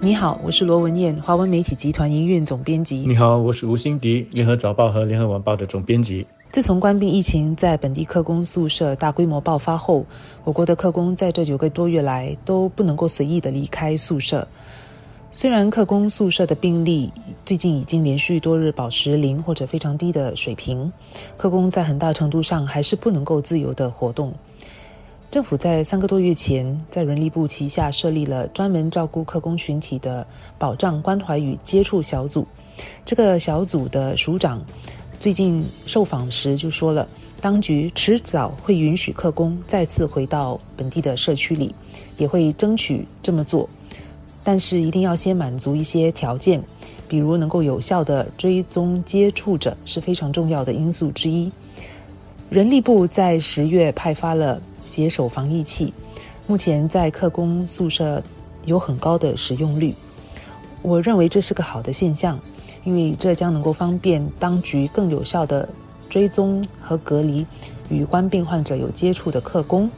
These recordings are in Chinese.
你好，我是罗文艳，华文媒体集团营运总编辑。你好，我是吴欣迪，联合早报和联合晚报的总编辑。自从官兵疫情在本地客工宿舍大规模爆发后，我国的客工在这九个多月来都不能够随意的离开宿舍。虽然客工宿舍的病例最近已经连续多日保持零或者非常低的水平，客工在很大程度上还是不能够自由的活动。政府在三个多月前，在人力部旗下设立了专门照顾客工群体的保障关怀与接触小组。这个小组的署长最近受访时就说了，当局迟早会允许客工再次回到本地的社区里，也会争取这么做。但是一定要先满足一些条件，比如能够有效的追踪接触者是非常重要的因素之一。人力部在十月派发了携手防疫器，目前在客工宿舍有很高的使用率。我认为这是个好的现象，因为这将能够方便当局更有效的追踪和隔离与患病患者有接触的客工。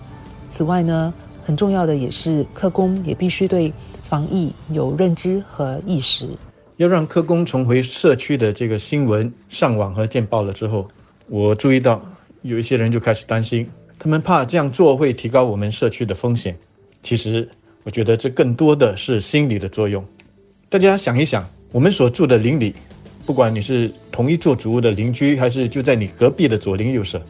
此外呢，很重要的也是客工也必须对。防疫有认知和意识，要让客工重回社区的这个新闻上网和见报了之后，我注意到有一些人就开始担心，他们怕这样做会提高我们社区的风险。其实，我觉得这更多的是心理的作用。大家想一想，我们所住的邻里，不管你是同一座主屋的邻居，还是就在你隔壁的左邻右舍，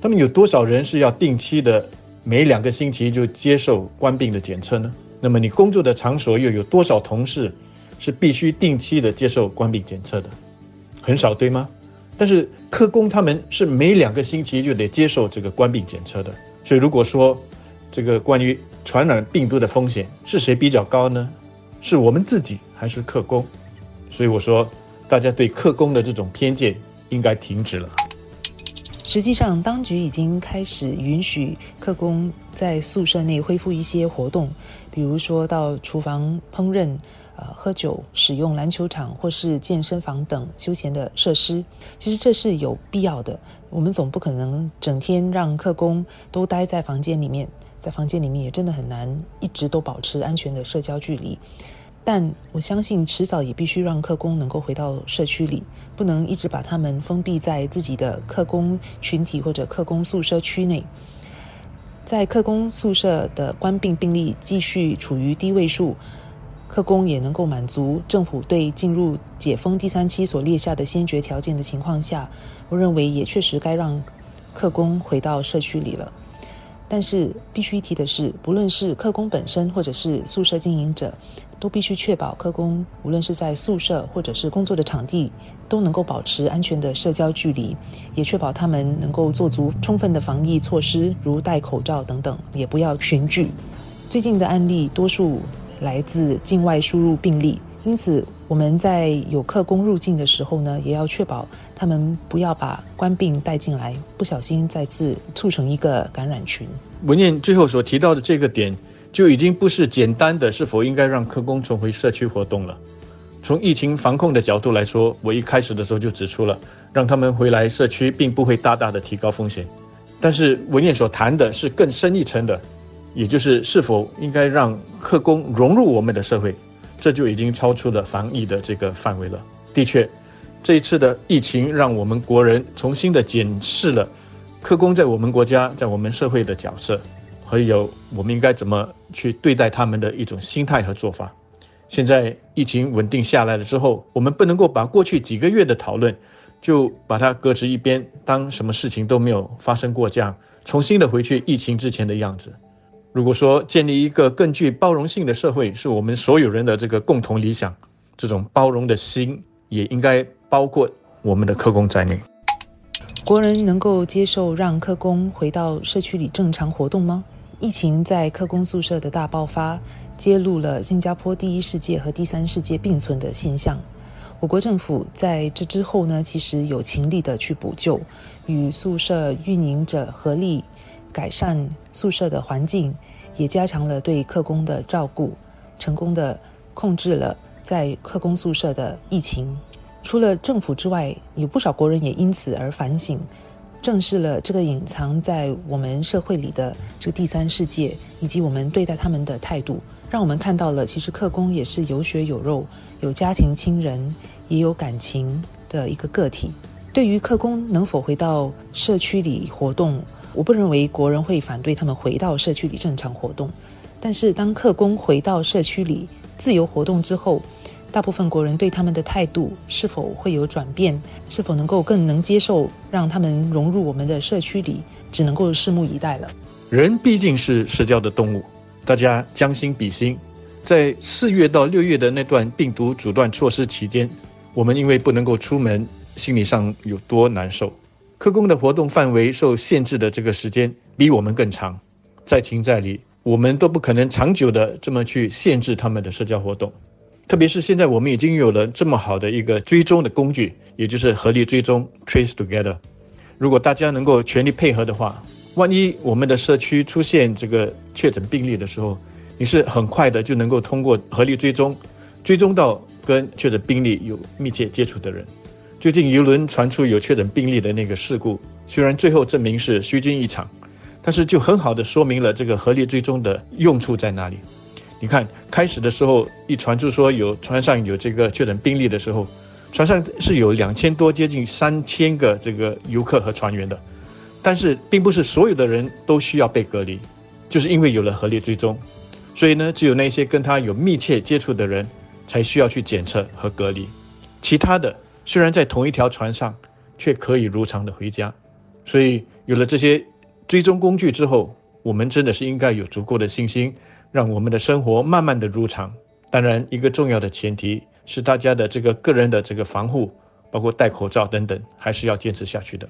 他们有多少人是要定期的每两个星期就接受官病的检测呢？那么你工作的场所又有多少同事是必须定期的接受官病检测的？很少，对吗？但是科工他们是每两个星期就得接受这个官病检测的。所以如果说这个关于传染病毒的风险是谁比较高呢？是我们自己还是客工？所以我说，大家对客工的这种偏见应该停止了。实际上，当局已经开始允许客工在宿舍内恢复一些活动，比如说到厨房烹饪、呃喝酒、使用篮球场或是健身房等休闲的设施。其实这是有必要的。我们总不可能整天让客工都待在房间里面，在房间里面也真的很难一直都保持安全的社交距离。但我相信，迟早也必须让客工能够回到社区里，不能一直把他们封闭在自己的客工群体或者客工宿舍区内。在客工宿舍的官病病例继续处于低位数，客工也能够满足政府对进入解封第三期所列下的先决条件的情况下，我认为也确实该让客工回到社区里了。但是必须提的是，不论是客工本身或者是宿舍经营者。都必须确保客工无论是在宿舍或者是工作的场地，都能够保持安全的社交距离，也确保他们能够做足充分的防疫措施，如戴口罩等等，也不要群聚。最近的案例多数来自境外输入病例，因此我们在有客工入境的时候呢，也要确保他们不要把官病带进来，不小心再次促成一个感染群。文件最后所提到的这个点。就已经不是简单的是否应该让客工重回社区活动了。从疫情防控的角度来说，我一开始的时候就指出了，让他们回来社区并不会大大的提高风险。但是文件所谈的是更深一层的，也就是是否应该让客工融入我们的社会，这就已经超出了防疫的这个范围了。的确，这一次的疫情让我们国人重新的检视了客工在我们国家在我们社会的角色。还有，我们应该怎么去对待他们的一种心态和做法？现在疫情稳定下来了之后，我们不能够把过去几个月的讨论就把它搁置一边，当什么事情都没有发生过，这样重新的回去疫情之前的样子。如果说建立一个更具包容性的社会是我们所有人的这个共同理想，这种包容的心也应该包括我们的客工在内。国人能够接受让客工回到社区里正常活动吗？疫情在客工宿舍的大爆发，揭露了新加坡第一世界和第三世界并存的现象。我国政府在这之后呢，其实有勤力的去补救，与宿舍运营者合力改善宿舍的环境，也加强了对客工的照顾，成功的控制了在客工宿舍的疫情。除了政府之外，有不少国人也因此而反省。正视了这个隐藏在我们社会里的这个第三世界，以及我们对待他们的态度，让我们看到了其实客工也是有血有肉、有家庭亲人、也有感情的一个个体。对于客工能否回到社区里活动，我不认为国人会反对他们回到社区里正常活动。但是当客工回到社区里自由活动之后，大部分国人对他们的态度是否会有转变？是否能够更能接受让他们融入我们的社区里？只能够拭目以待了。人毕竟是社交的动物，大家将心比心。在四月到六月的那段病毒阻断措施期间，我们因为不能够出门，心理上有多难受？科工的活动范围受限制的这个时间比我们更长，在情在理，我们都不可能长久的这么去限制他们的社交活动。特别是现在，我们已经有了这么好的一个追踪的工具，也就是合力追踪 （Trace Together）。如果大家能够全力配合的话，万一我们的社区出现这个确诊病例的时候，你是很快的就能够通过合力追踪，追踪到跟确诊病例有密切接触的人。最近游轮传出有确诊病例的那个事故，虽然最后证明是虚惊一场，但是就很好的说明了这个合力追踪的用处在哪里。你看，开始的时候一传出说有船上有这个确诊病例的时候，船上是有两千多，接近三千个这个游客和船员的，但是并不是所有的人都需要被隔离，就是因为有了合力追踪，所以呢，只有那些跟他有密切接触的人才需要去检测和隔离，其他的虽然在同一条船上，却可以如常的回家。所以有了这些追踪工具之后，我们真的是应该有足够的信心。让我们的生活慢慢的如常。当然，一个重要的前提是大家的这个个人的这个防护，包括戴口罩等等，还是要坚持下去的。